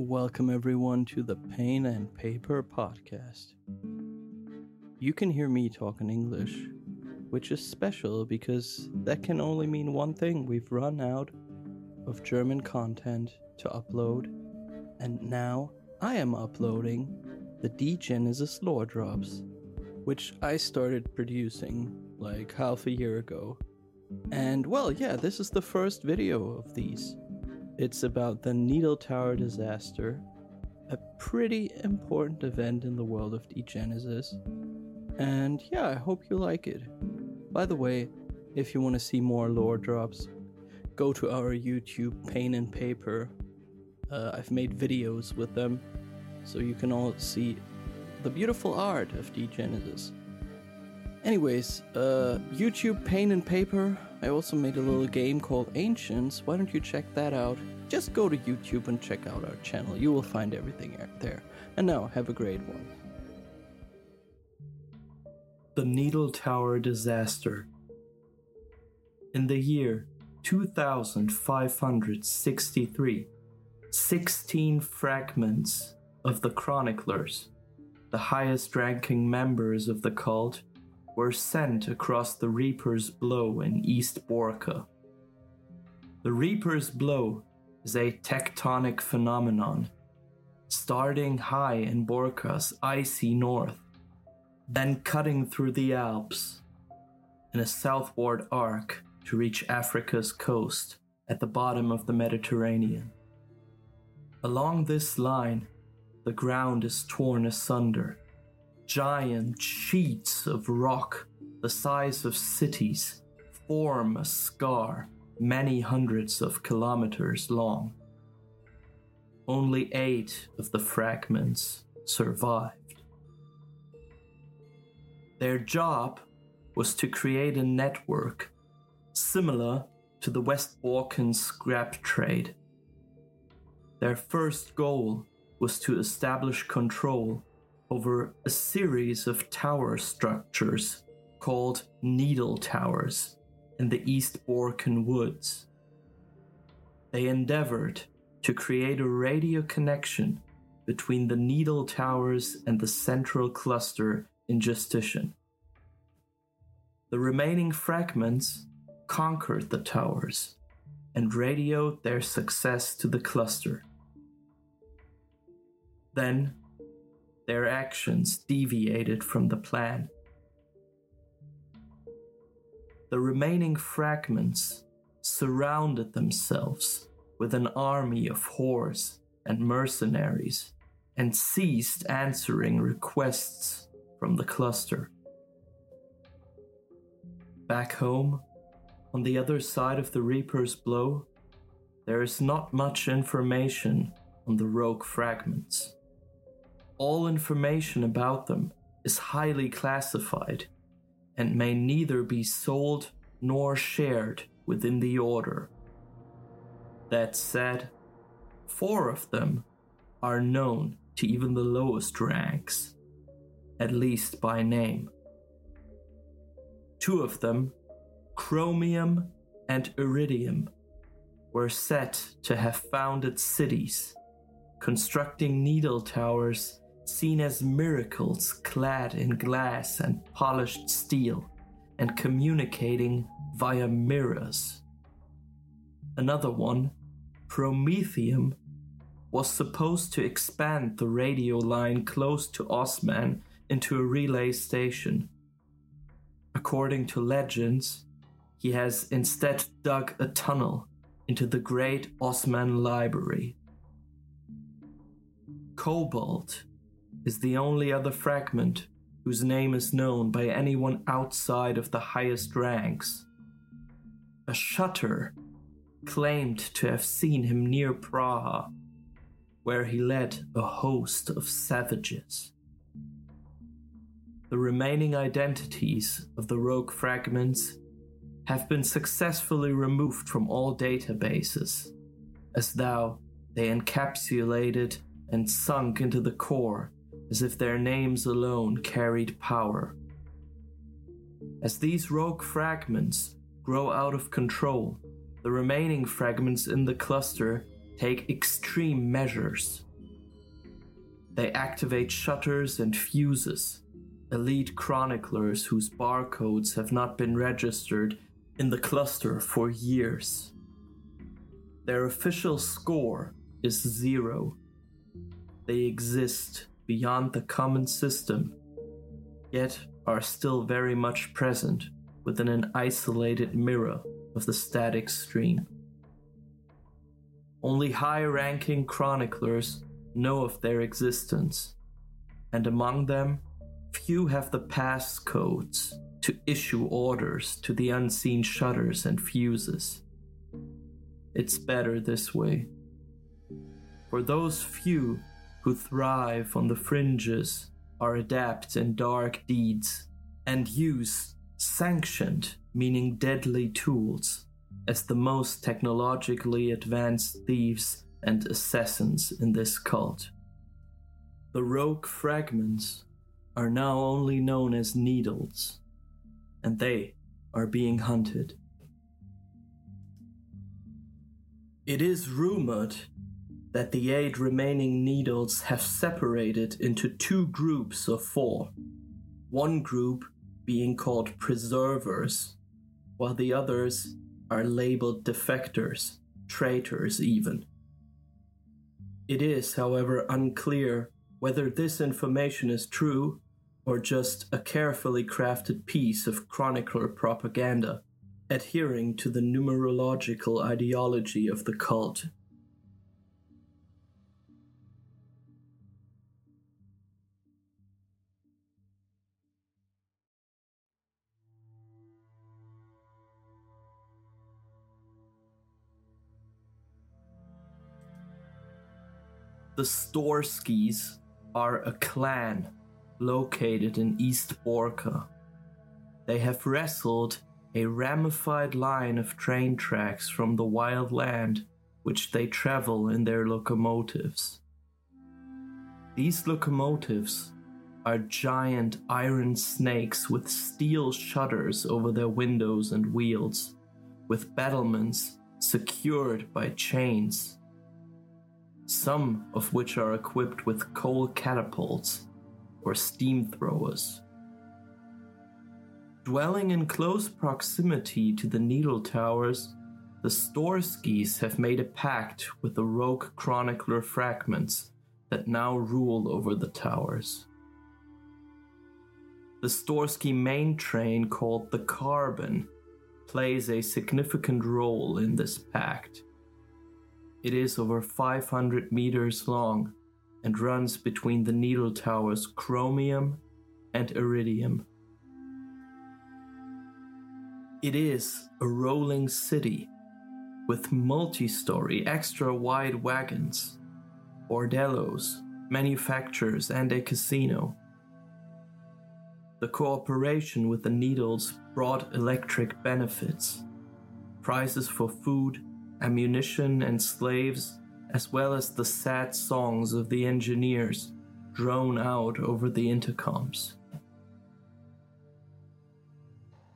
Welcome, everyone, to the Pain and Paper podcast. You can hear me talk in English, which is special because that can only mean one thing we've run out of German content to upload, and now I am uploading the Degenesis lore drops, which I started producing like half a year ago. And well, yeah, this is the first video of these. It's about the Needle Tower disaster, a pretty important event in the world of Degenesis. And yeah, I hope you like it. By the way, if you want to see more lore drops, go to our YouTube Pain and Paper. Uh, I've made videos with them, so you can all see the beautiful art of Degenesis. Anyways, uh, YouTube Pain and Paper. I also made a little game called Ancients. Why don't you check that out? Just go to YouTube and check out our channel. You will find everything out there. And now, have a great one. The Needle Tower Disaster. In the year 2563, 16 fragments of the Chroniclers, the highest ranking members of the cult, were sent across the Reaper's Blow in East Borca. The Reaper's Blow is a tectonic phenomenon, starting high in Borca's icy north, then cutting through the Alps in a southward arc to reach Africa's coast at the bottom of the Mediterranean. Along this line, the ground is torn asunder giant sheets of rock the size of cities form a scar many hundreds of kilometers long. Only eight of the fragments survived. Their job was to create a network similar to the West Balkan scrap trade. Their first goal was to establish control over a series of tower structures called Needle Towers in the East Borcan Woods. They endeavored to create a radio connection between the Needle Towers and the central cluster in Justitian. The remaining fragments conquered the towers and radioed their success to the cluster. Then their actions deviated from the plan. The remaining fragments surrounded themselves with an army of whores and mercenaries and ceased answering requests from the cluster. Back home, on the other side of the Reaper's Blow, there is not much information on the rogue fragments all information about them is highly classified and may neither be sold nor shared within the Order. That said, four of them are known to even the lowest ranks, at least by name. Two of them, Chromium and Iridium, were said to have founded cities, constructing needle towers seen as miracles clad in glass and polished steel and communicating via mirrors. Another one, Promethium, was supposed to expand the radio line close to Osman into a relay station. According to legends, he has instead dug a tunnel into the great Osman library. Cobalt is the only other fragment whose name is known by anyone outside of the highest ranks. A shutter claimed to have seen him near Praha, where he led a host of savages. The remaining identities of the rogue fragments have been successfully removed from all databases, as though they encapsulated and sunk into the core as if their names alone carried power. As these rogue fragments grow out of control, the remaining fragments in the cluster take extreme measures They activate shutters and fuses, elite chroniclers whose barcodes have not been registered in the cluster for years. Their official score is zero. They exist beyond the common system, yet are still very much present within an isolated mirror of the static stream. Only high ranking chroniclers know of their existence, and among them, few have the passcodes to issue orders to the unseen shutters and fuses. It's better this way. For those few who thrive on the fringes are adept in dark deeds and use sanctioned, meaning deadly tools, as the most technologically advanced thieves and assassins in this cult. The rogue fragments are now only known as needles, and they are being hunted. It is rumored that the eight remaining needles have separated into two groups of four. One group being called preservers, while the others are labeled defectors, traitors, even. It is, however, unclear whether this information is true or just a carefully crafted piece of chronicler propaganda, adhering to the numerological ideology of the cult. The Storskis are a clan located in East Borca. They have wrestled a ramified line of train tracks from the wild land which they travel in their locomotives. These locomotives are giant iron snakes with steel shutters over their windows and wheels, with battlements secured by chains some of which are equipped with coal catapults or steam throwers. Dwelling in close proximity to the Needle Towers, the Storskis have made a pact with the rogue chronicler fragments that now rule over the towers. The Storsky main train, called the Carbon, plays a significant role in this pact it is over 500 meters long and runs between the needle towers Chromium and Iridium. It is a rolling city with multi story extra wide wagons, bordellos, manufacturers, and a casino. The cooperation with the Needles brought electric benefits, prices for food, ammunition, and slaves, as well as the sad songs of the engineers drone out over the intercoms.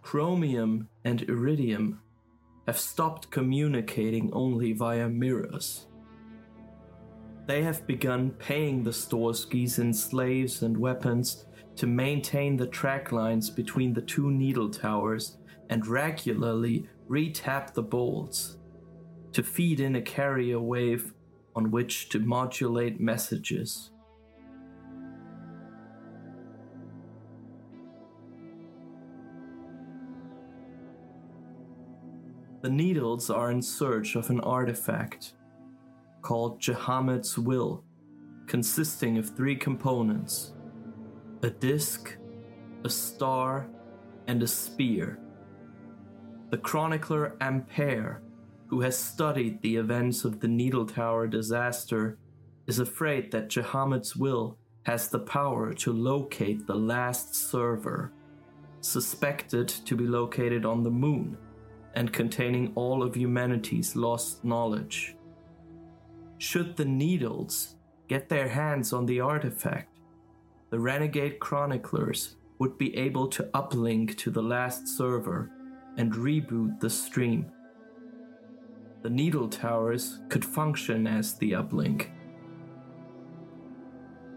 Chromium and Iridium have stopped communicating only via mirrors. They have begun paying the Storskis in slaves and weapons to maintain the track lines between the two needle towers and regularly retap the bolts to feed in a carrier wave on which to modulate messages. The Needles are in search of an artifact called Jehammed's Will, consisting of three components a disc, a star, and a spear. The chronicler Ampere who has studied the events of the Needle Tower disaster, is afraid that Jehammed's will has the power to locate the last server, suspected to be located on the moon and containing all of humanity's lost knowledge. Should the Needles get their hands on the artifact, the renegade chroniclers would be able to uplink to the last server and reboot the stream the needle towers could function as the uplink.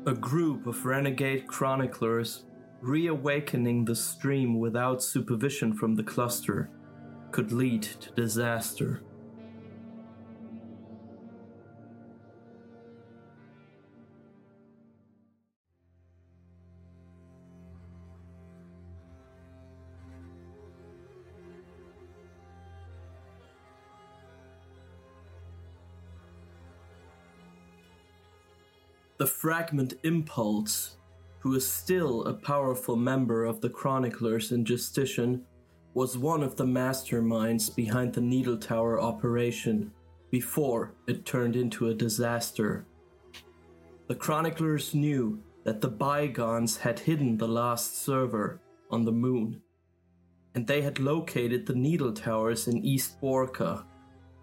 A group of renegade chroniclers reawakening the stream without supervision from the cluster could lead to disaster. The fragment Impulse, who is still a powerful member of the Chroniclers in Justitian, was one of the masterminds behind the Needle Tower operation before it turned into a disaster. The Chroniclers knew that the Bygones had hidden the last server on the moon, and they had located the Needle Towers in East Borca,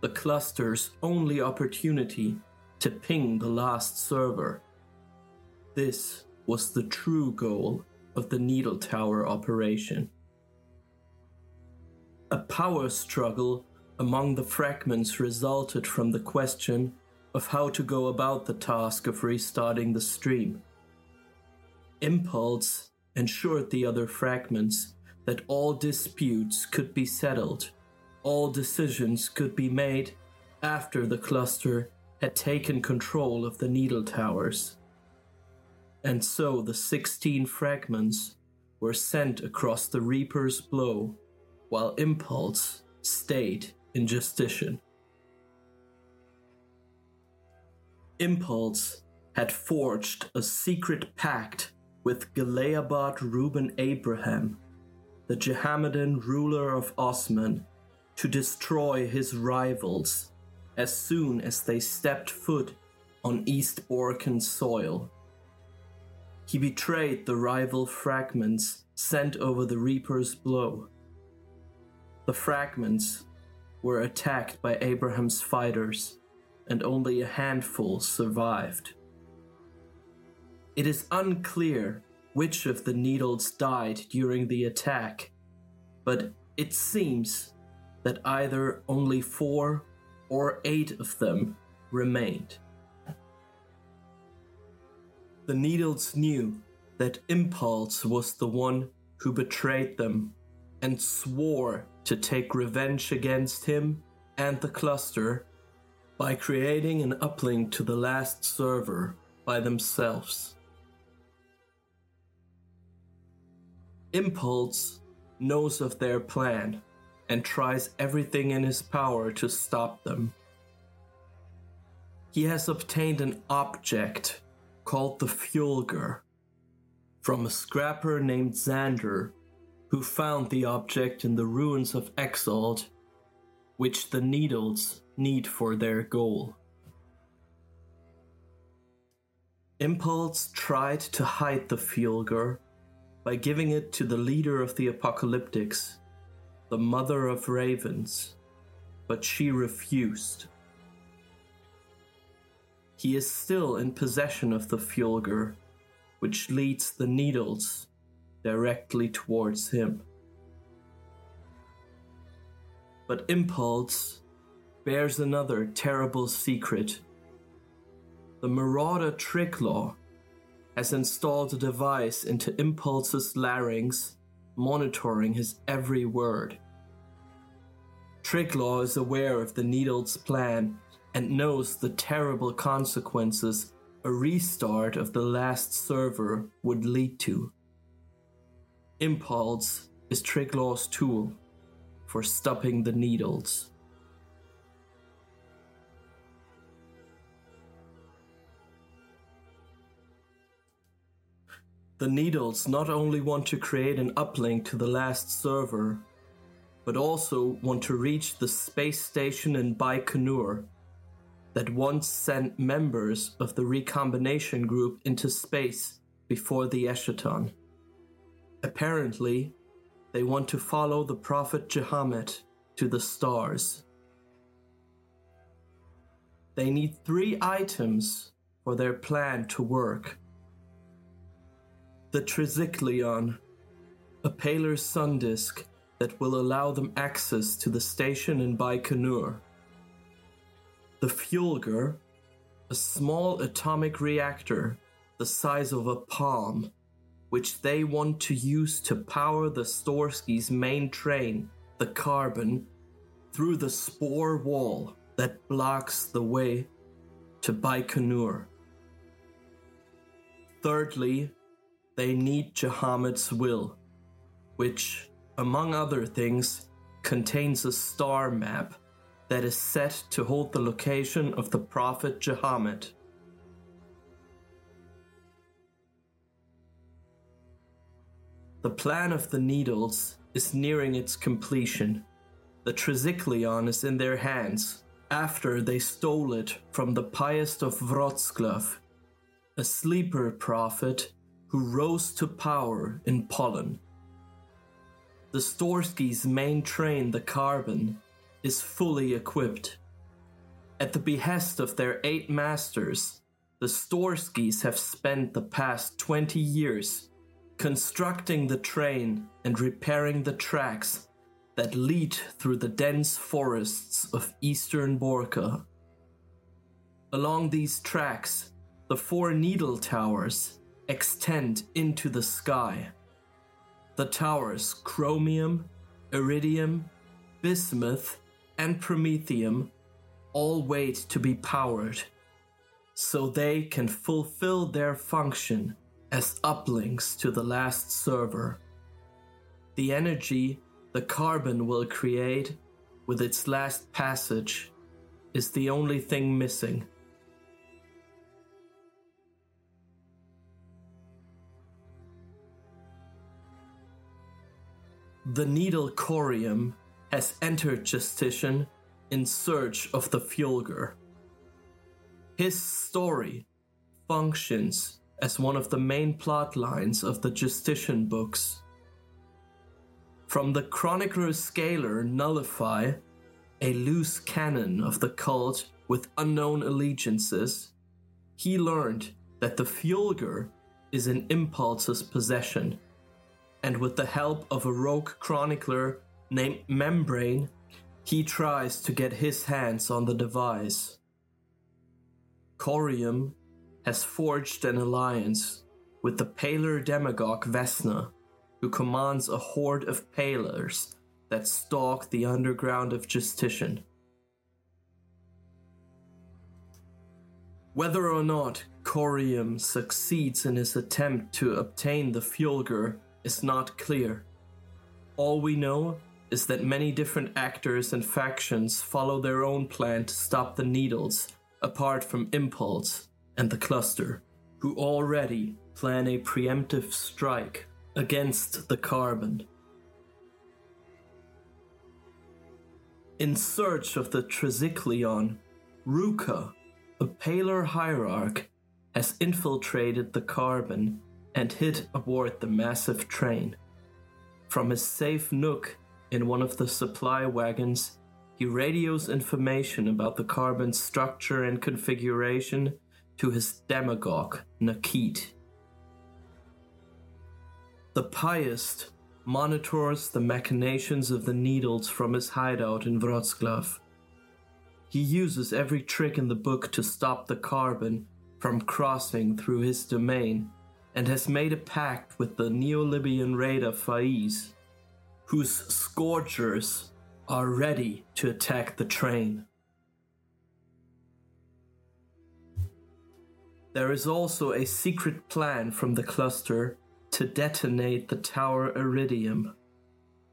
the cluster's only opportunity to ping the last server. This was the true goal of the Needle Tower operation. A power struggle among the fragments resulted from the question of how to go about the task of restarting the stream. Impulse ensured the other fragments that all disputes could be settled, all decisions could be made after the cluster had taken control of the needle towers. And so the 16 fragments were sent across the Reaper's blow, while Impulse stayed in Justitian. Impulse had forged a secret pact with Galeabad Reuben Abraham, the Jehammedan ruler of Osman, to destroy his rivals as soon as they stepped foot on East Borcan soil. He betrayed the rival fragments sent over the Reaper's blow. The fragments were attacked by Abraham's fighters, and only a handful survived. It is unclear which of the needles died during the attack, but it seems that either only four or eight of them remained. The Needles knew that Impulse was the one who betrayed them and swore to take revenge against him and the cluster by creating an uplink to the last server by themselves. Impulse knows of their plan and tries everything in his power to stop them. He has obtained an object called the Fulgur from a scrapper named Xander, who found the object in the ruins of Exalt, which the Needles need for their goal. Impulse tried to hide the Fulgur by giving it to the leader of the Apocalyptics, the mother of ravens, but she refused. He is still in possession of the Fulgur, which leads the needles directly towards him. But Impulse bears another terrible secret. The marauder Triglaw has installed a device into Impulse's larynx, monitoring his every word. Triglaw is aware of the Needle's plan and knows the terrible consequences a restart of the last server would lead to. Impulse is Triglaw's tool for stopping the Needles. The Needles not only want to create an uplink to the last server, but also want to reach the space station in Baikonur that once sent members of the recombination group into space before the Eschaton. Apparently, they want to follow the Prophet Jehammed to the stars. They need three items for their plan to work. The Tricyclion, a paler sun disk that will allow them access to the station in Baikonur. The Fulgur, a small atomic reactor the size of a palm, which they want to use to power the Storsky's main train, the carbon, through the spore wall that blocks the way to Baikonur. Thirdly, they need Jehammed's will, which, among other things, contains a star map that is set to hold the location of the Prophet Jahamed. The plan of the Needles is nearing its completion. The Triziklion is in their hands after they stole it from the pious of Wroclaw, a sleeper prophet who rose to power in Poland. The Storsky's main train, the Carbon, is fully equipped. At the behest of their eight masters, the Storskys have spent the past 20 years constructing the train and repairing the tracks that lead through the dense forests of eastern Borca. Along these tracks, the four needle towers extend into the sky. The towers chromium, iridium, bismuth, and promethium all wait to be powered so they can fulfill their function as uplinks to the last server. The energy the carbon will create with its last passage is the only thing missing. The needle corium has entered Justitian in search of the Fulgur. His story functions as one of the main plot lines of the Justitian books. From the Chronicler scalar nullify, a loose canon of the cult with unknown allegiances, he learned that the Fulgur is in Impulse's possession, and with the help of a rogue chronicler named Membrane, he tries to get his hands on the device. Corium has forged an alliance with the paler demagogue Vesna who commands a horde of palers that stalk the underground of Justitian. Whether or not Corium succeeds in his attempt to obtain the Fulgur is not clear. All we know is that many different actors and factions follow their own plan to stop the Needles, apart from Impulse and the Cluster, who already plan a preemptive strike against the carbon. In search of the Triziklion, Ruka, a paler hierarch, has infiltrated the carbon and hid aboard the massive train. From his safe nook in one of the supply wagons, he radios information about the carbon's structure and configuration to his demagogue, Nakit. The pious monitors the machinations of the needles from his hideout in Wroclaw. He uses every trick in the book to stop the carbon from crossing through his domain and has made a pact with the Neo-Libyan raider Faiz, whose scourgers are ready to attack the train. There is also a secret plan from the cluster to detonate the Tower Iridium,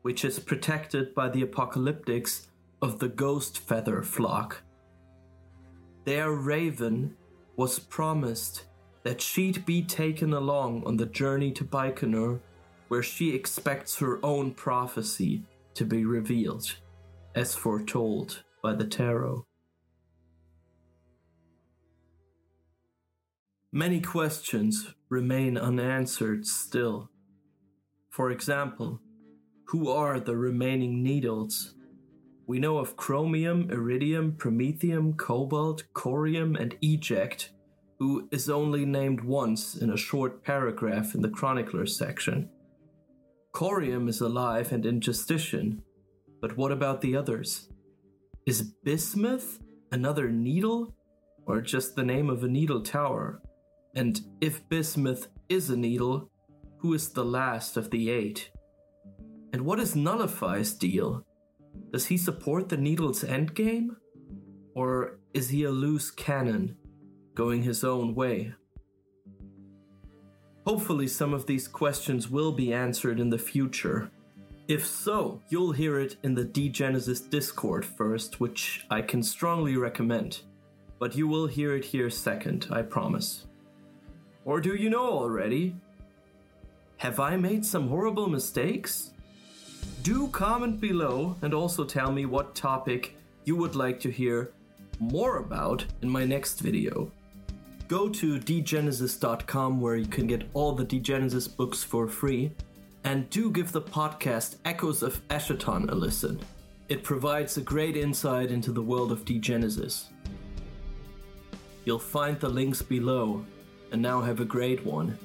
which is protected by the apocalyptics of the Ghost Feather flock. Their raven was promised that she'd be taken along on the journey to Baikonur, where she expects her own prophecy to be revealed, as foretold by the tarot. Many questions remain unanswered still. For example, who are the remaining needles? We know of chromium, iridium, promethium, cobalt, corium, and eject, who is only named once in a short paragraph in the chronicler section. Corium is alive and in Justitian, but what about the others? Is bismuth another needle, or just the name of a needle tower? And if bismuth is a needle, who is the last of the eight? And what is Nullify's deal? Does he support the needle's endgame? Or is he a loose cannon, going his own way? Hopefully, some of these questions will be answered in the future. If so, you'll hear it in the Degenesis Discord first, which I can strongly recommend. But you will hear it here second, I promise. Or do you know already? Have I made some horrible mistakes? Do comment below and also tell me what topic you would like to hear more about in my next video. Go to degenesis.com where you can get all the Degenesis books for free, and do give the podcast Echoes of Eschaton a listen. It provides a great insight into the world of Degenesis. You'll find the links below, and now have a great one.